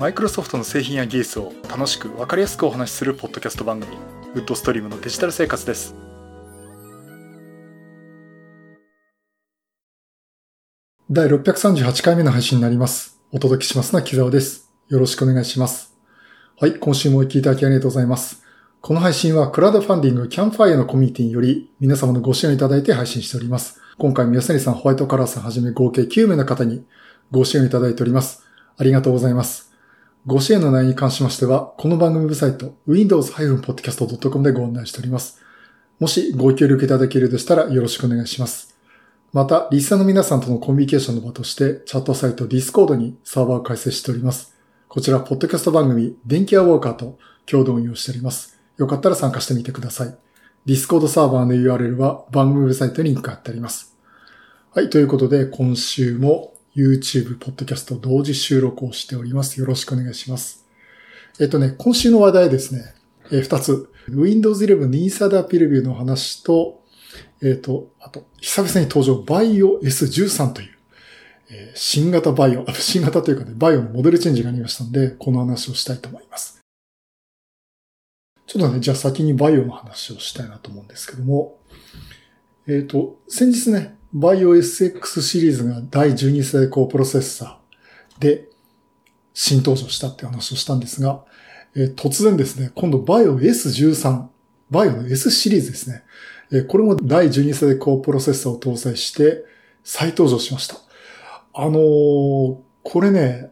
マイクロソフトの製品や技術を楽しく分かりやすくお話しするポッドキャスト番組ウッドストリームのデジタル生活です。第638回目の配信になります。お届けしますのは木沢です。よろしくお願いします。はい今週もお聞きいただきありがとうございます。この配信はクラウドファンディングキャンファイアのコミュニティにより皆様のご支援をいただいて配信しております。今回宮谷さん、ホワイトカラーさんはじめ合計9名の方にご支援をいただいております。ありがとうございます。ご支援の内容に関しましては、この番組ウェブサイト、windows-podcast.com でご案内しております。もしご協力いただけるとしたらよろしくお願いします。また、リスナーの皆さんとのコミュニケーションの場として、チャットサイト Discord にサーバーを開設しております。こちら、ポッドキャスト番組、電気屋ウォーカーと共同運用しております。よかったら参加してみてください。Discord サーバーの URL は番組ウェブサイトにリンク貼ってあります。はい、ということで、今週も YouTube、ポッドキャスト同時収録をしております。よろしくお願いします。えっとね、今週の話題ですね、えー、2つ。Windows 11 Insider Preview の話と、えっ、と、あと、久々に登場、Bio S13 という、えー、新型バイオ、新型というかね、バイオのモデルチェンジがありましたので、この話をしたいと思います。ちょっとね、じゃあ先にバイオの話をしたいなと思うんですけども、えっ、ー、と、先日ね、バイオ SX シリーズが第12世代高プロセッサーで新登場したって話をしたんですが、えー、突然ですね、今度バイオ S13、バイオの S シリーズですね。えー、これも第12世代高プロセッサーを搭載して再登場しました。あのー、これね、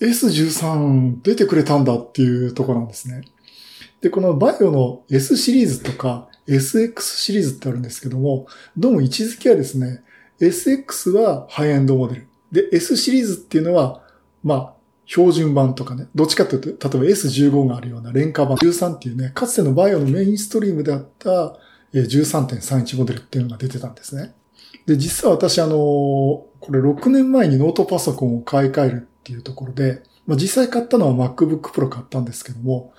S13 出てくれたんだっていうところなんですね。で、このバイオの S シリーズとか SX シリーズってあるんですけども、どうも位置づけはですね、SX はハイエンドモデル。で、S シリーズっていうのは、まあ、標準版とかね、どっちかというと、例えば S15 があるような廉価版13っていうね、かつてのバイオのメインストリームであった13.31モデルっていうのが出てたんですね。で、実は私あの、これ6年前にノートパソコンを買い替えるっていうところで、まあ、実際買ったのは MacBook Pro 買ったんですけども、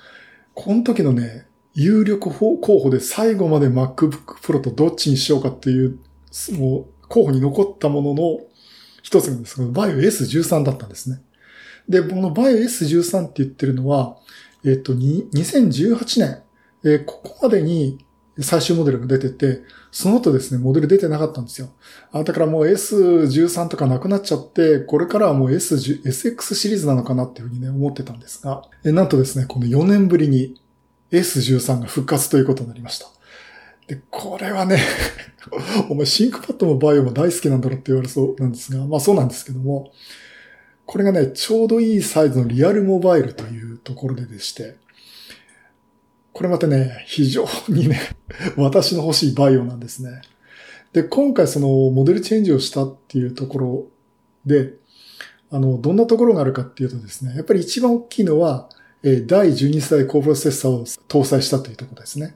この時のね、有力候補で最後まで MacBook Pro とどっちにしようかっていう、もう候補に残ったものの一つなんですけど、バイオ S13 だったんですね。で、このバイオ S13 って言ってるのは、えっと、2018年、えー、ここまでに最終モデルが出てて、その後ですね、モデル出てなかったんですよ。あだからもう S13 とかなくなっちゃって、これからはもう S10 SX シリーズなのかなっていうふうにね、思ってたんですが、えなんとですね、この4年ぶりに S13 が復活ということになりました。で、これはね お前シンクパッドもバイオも大好きなんだろって言われそうなんですが、まあそうなんですけども、これがね、ちょうどいいサイズのリアルモバイルというところででして、これまたね、非常にね、私の欲しいバイオなんですね。で、今回そのモデルチェンジをしたっていうところで、あの、どんなところがあるかっていうとですね、やっぱり一番大きいのは、第12世代高プロセッサーを搭載したというところですね。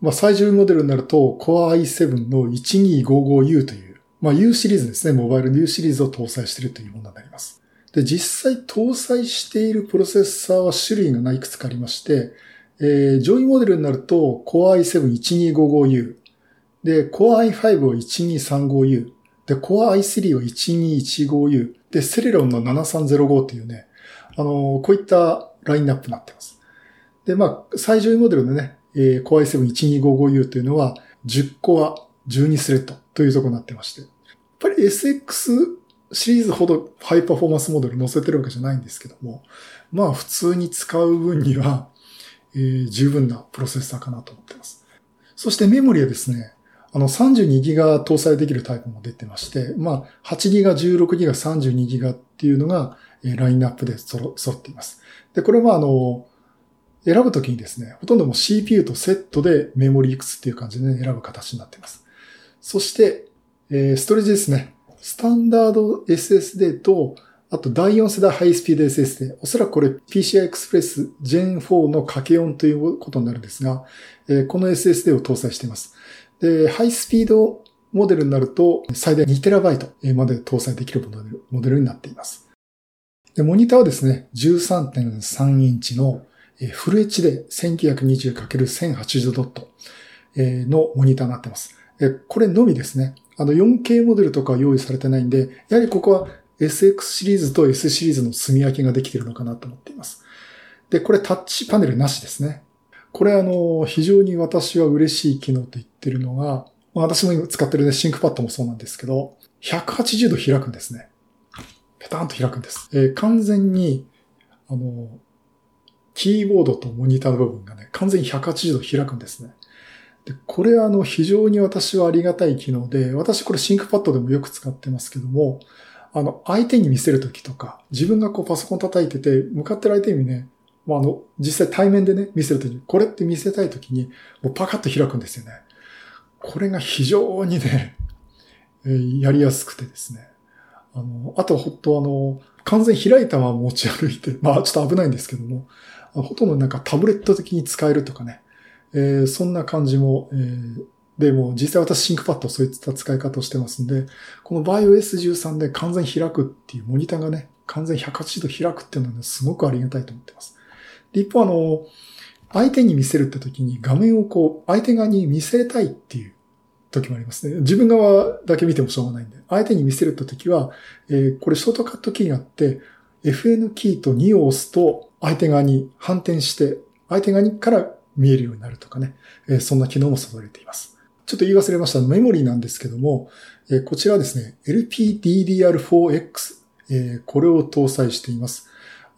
まあ、最重モデルになると Core i7 の 1255U という、まあ、U シリーズですね。モバイルの U シリーズを搭載しているというものになります。で、実際搭載しているプロセッサーは種類がいくつかありまして、えー、上位モデルになると Core i7-1255U、で、Core i5 を 1235U、で、Core i3 を 1215U、で、セレロンの7305っていうね、あのー、こういったラインナップになっています。で、まあ、最上位モデルのね、えー、Core i7-1255U というのは、10コア12スレッドというところになってまして。やっぱり SX シリーズほどハイパフォーマンスモデル載せてるわけじゃないんですけども、まあ普通に使う分には、えー、十分なプロセッサーかなと思ってます。そしてメモリはですね、あの 32GB 搭載できるタイプも出てまして、まあ 8GB、16GB、32GB っていうのが、ラインナップで揃っています。で、これはあの、選ぶときにですね、ほとんども CPU とセットでメモリいくつっていう感じで、ね、選ぶ形になっています。そして、えー、ストレージですね。スタンダード SSD と、あと第4世代ハイスピード SSD。おそらくこれ PCI Express Gen 4の掛け音ということになるんですが、えー、この SSD を搭載しています。で、ハイスピードモデルになると最大 2TB まで搭載できるモデルになっています。で、モニターはですね、13.3インチのフル HD 1920×1080 ドットのモニターになってます。これのみですね。あの 4K モデルとか用意されてないんで、やはりここは SX シリーズと S シリーズの積み分けができてるのかなと思っています。で、これタッチパネルなしですね。これあの、非常に私は嬉しい機能と言ってるのが、私も今使ってるね、 ThinkPad もそうなんですけど、180度開くんですね。ペタンと開くんです。えー、完全に、あの、キーボードとモニターの部分がね、完全に180度開くんですね。で、これはあの、非常に私はありがたい機能で、私これ ThinkPad でもよく使ってますけども、あの、相手に見せるときとか、自分がこうパソコン叩いてて、向かってる相手にね、まあ、あの、実際対面でね、見せるときに、これって見せたいときに、もうパカッと開くんですよね。これが非常にね、えー、やりやすくてですね。あの、あとはほんとあの、完全開いたまま持ち歩いて、まあちょっと危ないんですけども、ほとんどなんかタブレット的に使えるとかね、えー、そんな感じも、えー、でも実際私シンクパッドそういった使い方をしてますんで、この BIOS13 で完全開くっていうモニターがね、完全180度開くっていうのはね、すごくありがたいと思ってます。で一方あの、相手に見せるって時に画面をこう、相手側に見せたいっていう時もありますね。自分側だけ見てもしょうがないんで。相手に見せるって時は、えー、これショートカットキーがあって、FN キーと2を押すと相手側に反転して、相手側にから見えるようになるとかね。えー、そんな機能も備えています。ちょっと言い忘れましたメモリーなんですけども、えー、こちらですね、LPDDR4X、えー、これを搭載しています。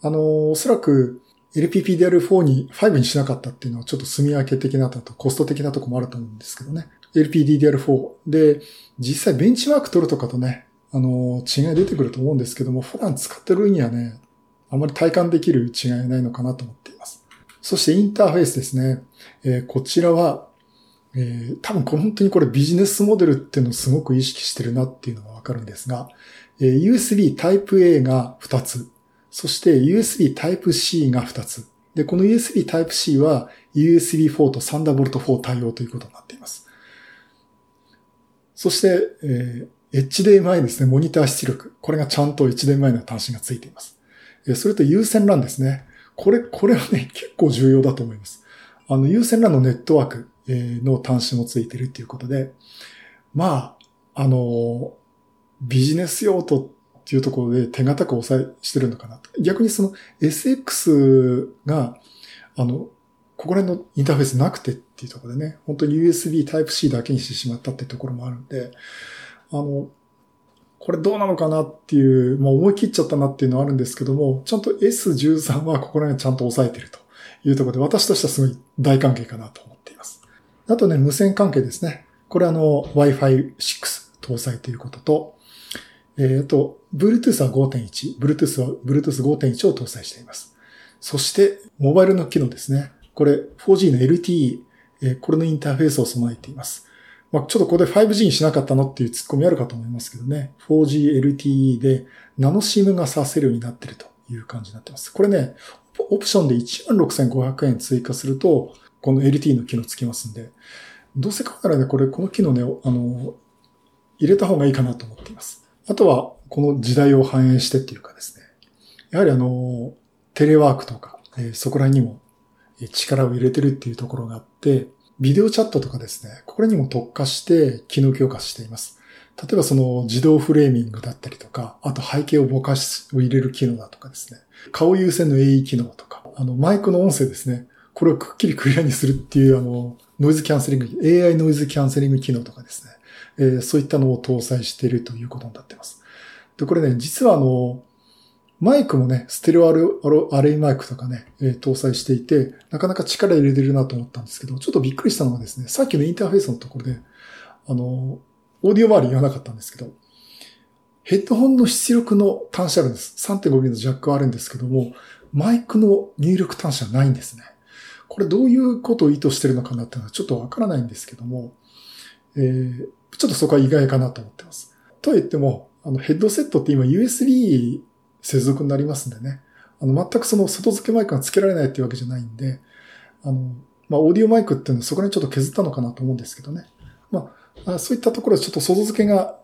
あのおそらく LPPDR4 に5にしなかったっていうのはちょっと住み分け的なとコスト的なとこもあると思うんですけどね。LPDDR4 で、実際ベンチマーク取るとかとね、あの、違い出てくると思うんですけども、普段使ってる分にはね、あまり体感できる違いないのかなと思っています。そしてインターフェースですね。えー、こちらは、えー、多分これ本当にこれビジネスモデルっていうのをすごく意識してるなっていうのがわかるんですが、えー、USB Type-A が2つ、そして USB Type-C が2つ。で、この USB Type-C は USB4 と Thunderbolt4 対応ということになっています。そして、えー、HDMI ですね、モニター出力。これがちゃんと HDMI の端子がついています。えー、それと有線 LAN ですね。これ、これはね、結構重要だと思います。あの、有線 LAN のネットワーク、の端子もついてるっていうことで、まあ、あの、ビジネス用途っていうところで手堅く抑えしてるのかな。逆にその SX が、あの、ここら辺のインターフェースなくてっていうところでね、本当に USB Type-C だけにしてしまったっていうところもあるんで、あの、これどうなのかなっていう、まあ思い切っちゃったなっていうのはあるんですけども、ちゃんと S13 はここら辺ちゃんと抑えてるというところで、私としてはすごい大関係かなと思っています。あとね、無線関係ですね。これあの Wi-Fi 6搭載ということと、えっ、ー、と、Bluetooth は5.1、Bluetooth は Bluetooth 5.1を搭載しています。そして、モバイルの機能ですね。これ 4G の LTE、え、これのインターフェースを備えています。まあ、ちょっとここで 5G にしなかったのっていうツッコミあるかと思いますけどね。4G LTE でナノシムがさせるようになってるという感じになってます。これね、オプションで16,500円追加すると、この LTE の機能つきますんで、どうせ買うならね、これ、この機能ね、あの、入れた方がいいかなと思っています。あとは、この時代を反映してっていうかですね。やはりあの、テレワークとか、え、そこら辺にも力を入れてるっていうところがあって、ビデオチャットとかですね、これにも特化して機能強化しています。例えばその自動フレーミングだったりとか、あと背景をぼかしを入れる機能だとかですね、顔優先の AE 機能とか、あのマイクの音声ですね、これをくっきりクリアにするっていうあの、ノイズキャンセリング、AI ノイズキャンセリング機能とかですね、えー、そういったのを搭載しているということになっています。で、これね、実はあの、マイクもね、ステレオアレイマイクとかね、えー、搭載していて、なかなか力入れてるなと思ったんですけど、ちょっとびっくりしたのがですね、さっきのインターフェースのところで、あの、オーディオ周り言わなかったんですけど、ヘッドホンの出力の端子あるんです。3.5ミリのジャックはあるんですけども、マイクの入力端子はないんですね。これどういうことを意図してるのかなっていうのはちょっとわからないんですけども、えー、ちょっとそこは意外かなと思ってます。とは言っても、あのヘッドセットって今 USB 接続になりますんでね。あの、全くその外付けマイクが付けられないっていうわけじゃないんで、あの、まあ、オーディオマイクっていうのはそこにちょっと削ったのかなと思うんですけどね。まあ、そういったところでちょっと外付けが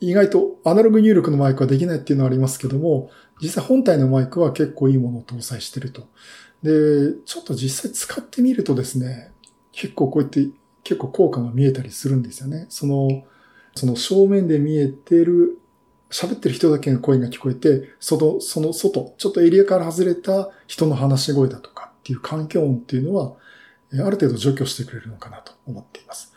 意外とアナログ入力のマイクはできないっていうのはありますけども、実際本体のマイクは結構いいものを搭載してると。で、ちょっと実際使ってみるとですね、結構こうやって結構効果が見えたりするんですよね。その、その正面で見えてる喋ってる人だけの声が聞こえて、その、その外、ちょっとエリアから外れた人の話し声だとかっていう環境音っていうのは、ある程度除去してくれるのかなと思っています。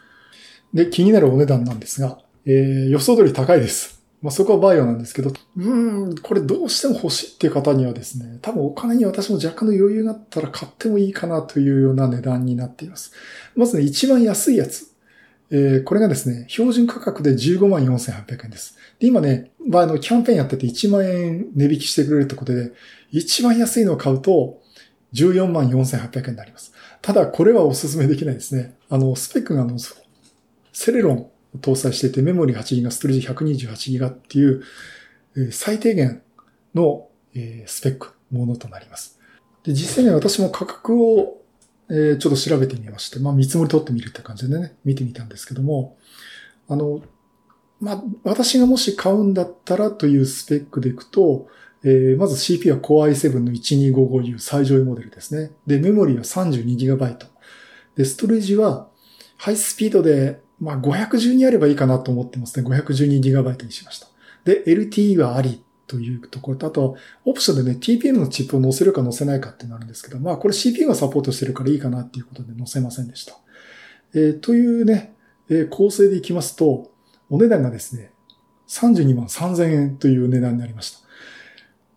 で、気になるお値段なんですが、えー、予想通り高いです。まあ、そこはバイオなんですけど、うん、これどうしても欲しいっていう方にはですね、多分お金に私も若干の余裕があったら買ってもいいかなというような値段になっています。まずね、一番安いやつ。えー、これがですね、標準価格で15万4800円です。で、今ね、まあ、あの、キャンペーンやってて1万円値引きしてくれるってことで、一番安いのを買うと14万4800円になります。ただ、これはお勧めできないですね。あの、スペックがあの、セレロンを搭載していて、メモリ8ギガ、ストレージ128ギガっていう、え、最低限の、えー、スペックものとなります。で、実際に私も価格をえー、ちょっと調べてみまして、まあ見積もり取ってみるって感じでね、見てみたんですけども、あの、まあ、私がもし買うんだったらというスペックでいくと、えー、まず CPU は Core i7 の 1255U 最上位モデルですね。で、メモリーは 32GB。で、ストレージはハイスピードで、まあ、512あればいいかなと思ってますね。512GB にしました。で、LTE はありというところと、あと、オプションでね、TPM のチップを載せるか載せないかってなるんですけど、まあこれ CPU がサポートしてるからいいかなっていうことで載せませんでした。えー、というね、えー、構成でいきますと、お値段がですね、32万3000円という値段になりました。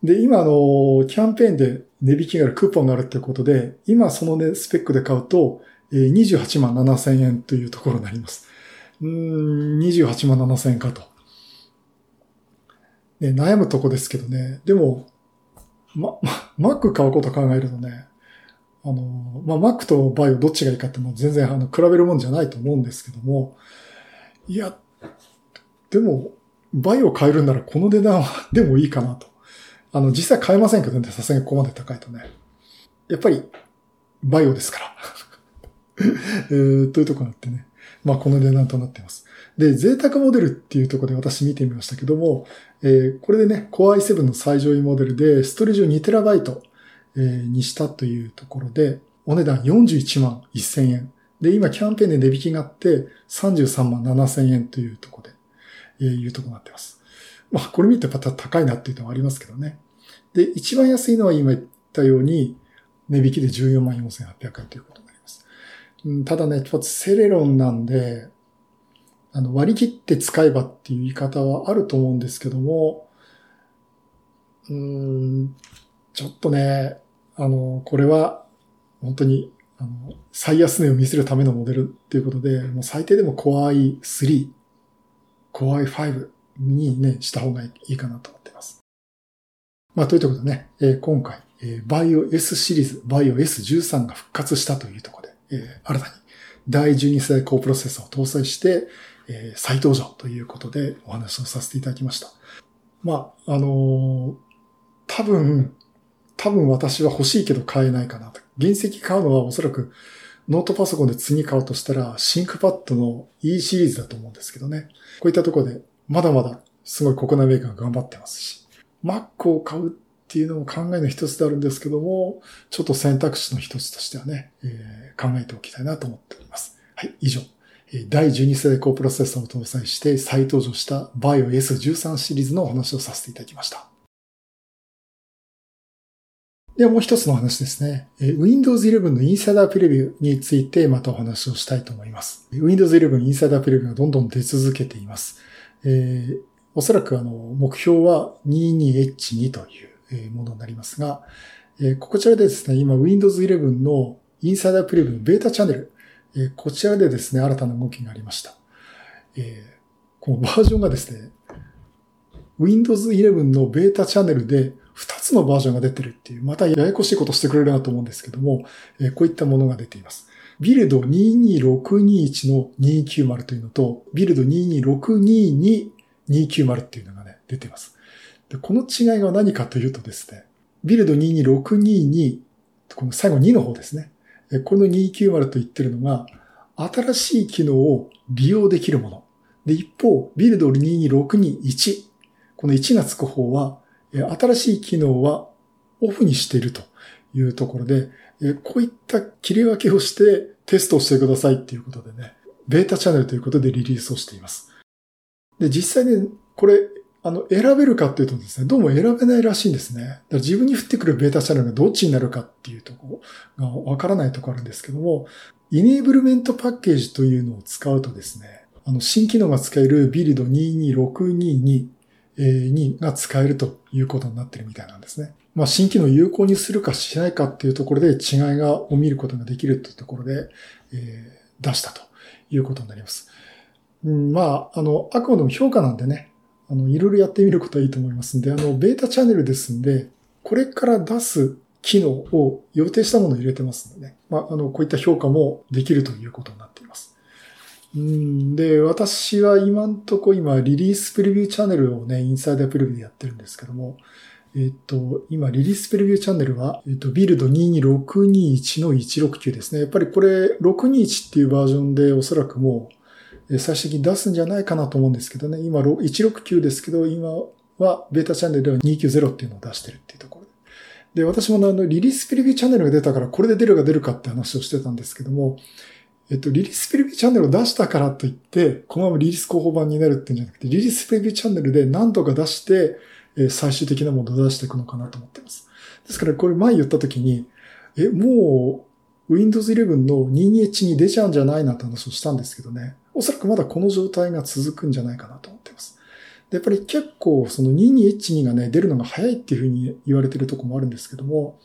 で、今あの、キャンペーンで値引きがある、クーポンがあるっていうことで、今そのね、スペックで買うと、28万7000円というところになります。うーん、28万7000円かと。ね、悩むとこですけどね。でも、ま、ま、Mac 買うこと考えるとね、あの、まあ、Mac とバイオどっちがいいかっても全然あの比べるもんじゃないと思うんですけども、いや、でも、バイオ買えるんならこの値段はでもいいかなと。あの、実際買えませんけどね、さすがにここまで高いとね。やっぱり、バイオですから。えー、というところがあってね。まあ、この値段となっています。で、贅沢モデルっていうところで私見てみましたけども、えー、これでね、Core i7 の最上位モデルで、ストレージを 2TB、えー、にしたというところで、お値段41万1000円。で、今キャンペーンで値引きがあって33万7000円というところで、えー、いうとこになってます。まあ、これ見てまた高いなっていうのはありますけどね。で、一番安いのは今言ったように、値引きで14万4800円ということなります。うん、ただね、セレロンなんで、あの、割り切って使えばっていう言い方はあると思うんですけども、うん、ちょっとね、あの、これは、本当に、あの、最安値を見せるためのモデルっていうことで、もう最低でも Core i3、Core i5 にね、した方がいいかなと思っています。まあ、ということでね、えー、今回、えー、BIOS シリーズ、BIOS13 が復活したというところ、え、新たに第12世代高プロセッサーを搭載して、えー、再登場ということでお話をさせていただきました。まあ、あのー、多分、多分私は欲しいけど買えないかなと。原石買うのはおそらくノートパソコンで次買うとしたら、シンクパッドの E シリーズだと思うんですけどね。こういったところで、まだまだすごい国内メーカーが頑張ってますし、Mac を買うっていうのも考えの一つであるんですけども、ちょっと選択肢の一つとしてはね、えー、考えておきたいなと思っております。はい、以上。第12世代高プロセッサーを搭載して再登場した BIOS13 シリーズのお話をさせていただきました。ではもう一つの話ですね。Windows 11のインサイダープレビューについてまたお話をしたいと思います。Windows 11インサイダープレビューがどんどん出続けています。えー、おそらくあの、目標は 22H2 というものになりますが、こちらでですね、今 Windows 11のインサイダープレビューのベータチャンネル、えこちらでですね、新たな動きがありました。え、このバージョンがですね、Windows 11のベータチャンネルで2つのバージョンが出てるっていう、またややこしいことしてくれるなと思うんですけども、え、こういったものが出ています。ビルド22621の290というのと、ビルド22622 290っていうのがね、出ています。で、この違いが何かというとですね、ビルド22622、この最後2の方ですね。この290と言ってるのが、新しい機能を利用できるもの。で、一方、ビルド22621。この1がつく方は、新しい機能はオフにしているというところで、こういった切り分けをしてテストをしてくださいっていうことでね、ベータチャンネルということでリリースをしています。で、実際ね、これ、あの、選べるかっていうとですね、どうも選べないらしいんですね。だから自分に降ってくるベータチャンネルがどっちになるかっていうとこがわからないとこあるんですけども、イネーブルメントパッケージというのを使うとですね、あの、新機能が使えるビルド22622にが使えるということになってるみたいなんですね。まあ、新機能有効にするかしないかっていうところで違いがを見ることができるというところで、えー、出したということになります。うん、まあ、あの、あくまでも評価なんでね、あの、いろいろやってみることはいいと思いますんで、あの、ベータチャンネルですんで、これから出す機能を予定したものを入れてますのでね、まあ、あの、こういった評価もできるということになっています。うんで、私は今んとこ今、リリースプレビューチャンネルをね、インサイダープレビューでやってるんですけども、えっと、今、リリースプレビューチャンネルは、えっと、ビルド22621の169ですね。やっぱりこれ、621っていうバージョンでおそらくもう、最終的に出すんじゃないかなと思うんですけどね。今169ですけど、今はベータチャンネルでは290っていうのを出してるっていうところで。で、私もあの、リリースプレビューチャンネルが出たから、これで出るか出るかって話をしてたんですけども、えっと、リリースプレビューチャンネルを出したからといって、このままリリース候補版になるっていうんじゃなくて、リリースプレビューチャンネルで何度か出して、最終的なものを出していくのかなと思っています。ですから、これ前言った時に、え、もう、Windows 11の 22H に出ちゃうんじゃないなって話をしたんですけどね。おそらくまだこの状態が続くんじゃないかなと思っています。で、やっぱり結構その 22H2 がね、出るのが早いっていうふうに言われてるとこもあるんですけども、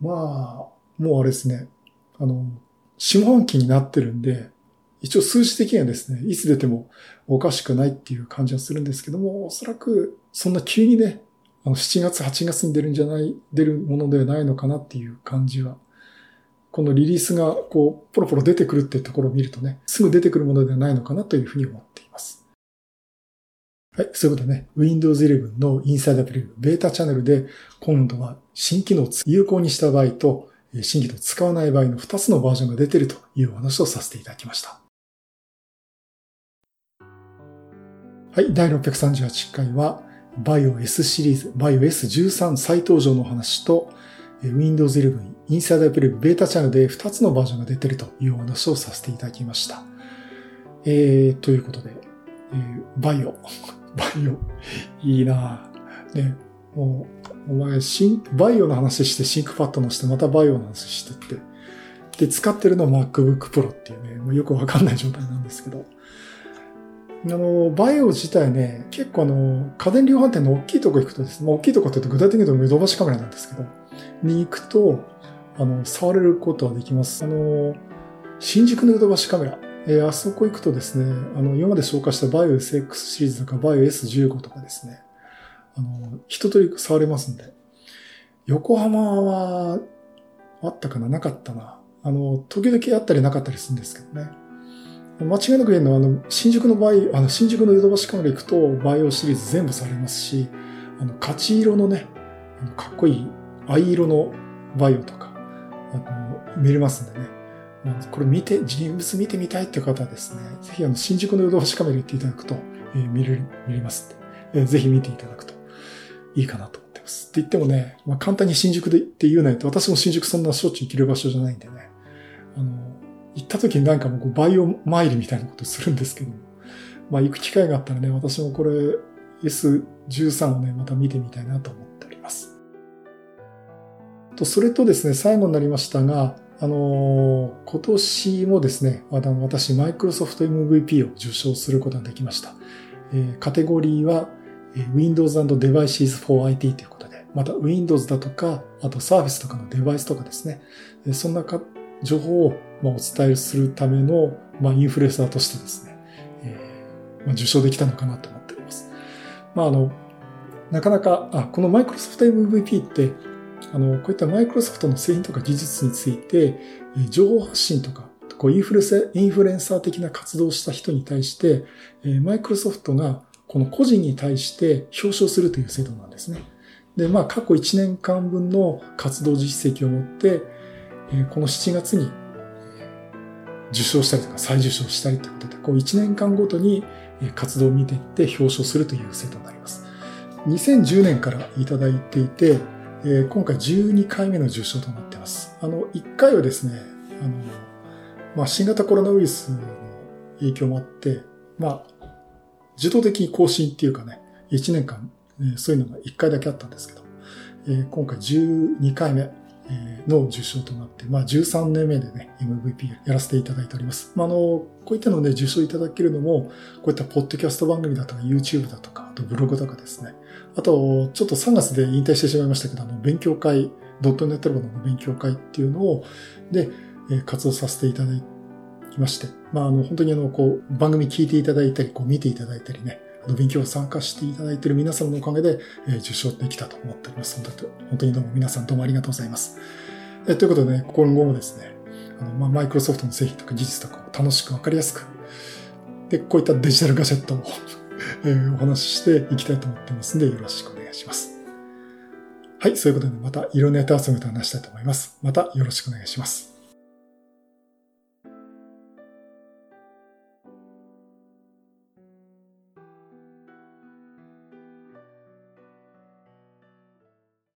まあ、もうあれですね、あの、下半期になってるんで、一応数字的にはですね、いつ出てもおかしくないっていう感じはするんですけども、おそらくそんな急にね、あの7月、8月に出るんじゃない、出るものではないのかなっていう感じはこのリリースがこう、ポロポロ出てくるっていうところを見るとね、すぐ出てくるものではないのかなというふうに思っています。はい、そういうことでね、Windows 11のインサイダープレビュー、ベータチャンネルで、今度は新機能を有効にした場合と、新機能を使わない場合の2つのバージョンが出てるというお話をさせていただきました。はい、第638回は、BIOS シリーズ、BIOS13 再登場の話と、Windows 11インサイダープレビューベータチャンネルで2つのバージョンが出てるというお話をさせていただきました。えー、ということで、えー、 VAIO。VAIO。いいなね、もう、お前、シン、 VAIO の話して ThinkPad のして、また VAIO の話してって。で、使ってるのは MacBook Pro っていうね、もうよくわかんない状態なんですけど。あの、 VAIO 自体ね、結構あの、家電量販店の大きいとこ行くとですね、まあ、大きいとこって言うと具体的に言うとヨドバシカメラなんですけど、に行くと、あの、触れることはできます。あの、新宿のヨドバシカメラ。えー、あそこ行くとですね、あの、今まで紹介したバイオ SX シリーズとかバイオ S15 とかですね、あの、一通り触れますんで。横浜は、あったかな？なかったな。あの、時々あったりなかったりするんですけどね。間違いなく言えるのは、あの、新宿のバイあの、新宿のヨドバシカメラ行くと、 VAIO シリーズ全部触れますし、あの、勝色のね、かっこいい藍色のバイオとか、見れますんでね。これ見て、人物見てみたいっていう方はですね、ぜひあの、新宿のヨドバシカメラ行っていただくと、えー、見れる、見れますんで、えー、ぜひ見ていただくといいかなと思ってます。って言ってもね、まあ、簡単に新宿でって言うないと、私も新宿そんなしょっちゅう行ける場所じゃないんでね、あの、行った時になんかもうバイオマイルみたいなことするんですけども、まあ行く機会があったらね、私もこれ S13 をね、また見てみたいなと思っております。と、それとですね、最後になりましたが、あのー、今年もですね、私、マイクロソフト MVP を受賞することができました。えー、カテゴリーは、えー、Windows and Devices for IT ということで、また Windows だとか、あと Surface とかのデバイスとかですね、そんなか情報をまあお伝えするための、まあ、インフルエンサーとしてですね、えーまあ、受賞できたのかなと思っております。まあ、あの、なかなか、あ、このマイクロソフト MVP って、あの、こういったマイクロソフトの製品とか技術について、情報発信とか、こうインフルインフルエンサー的な活動をした人に対して、マイクロソフトがこの個人に対して表彰するという制度なんですね。で、まあ、過去1年間分の活動実績を持って、この7月に受賞したりとか再受賞したりということで、こう1年間ごとに活動を見ていって表彰するという制度になります。2010年からいただいていて、え今回12回目の受賞となっています。あの、1回はですね、あの、まあ、新型コロナウイルスの影響もあって、まあ、自動的に更新っていうかね、1年間、えー、そういうのが1回だけあったんですけど、えー、今回12回目の受賞となって、まあ13年目でね、MVP やらせていただいております。まあ、あの、こういったので受賞いただけるのも、こういったポッドキャスト番組だとか YouTube だとか、あとブログとかですね。あと、ちょっと3月で引退してしまいましたけど、あの、勉強会、ドットネットラボの勉強会っていうのを、で、活動させていただきまして、まあ、あの、本当にあの、こう、番組聞いていただいたり、こう、見ていただいたりね、あの、勉強を参加していただいている皆様のおかげで、えー、受賞できたと思っております。本当に、どうも皆さんどうもありがとうございます。えということでね、今後もですね、あの、まあ、マイクロソフトの製品とか技術とかを楽しくわかりやすく、で、こういったデジタルガジェットを えー、お話ししていきたいと思ってますんで、よろしくお願いします。はい、そういうことでまたいろんなネタ遊びと話したいと思います。またよろしくお願いします。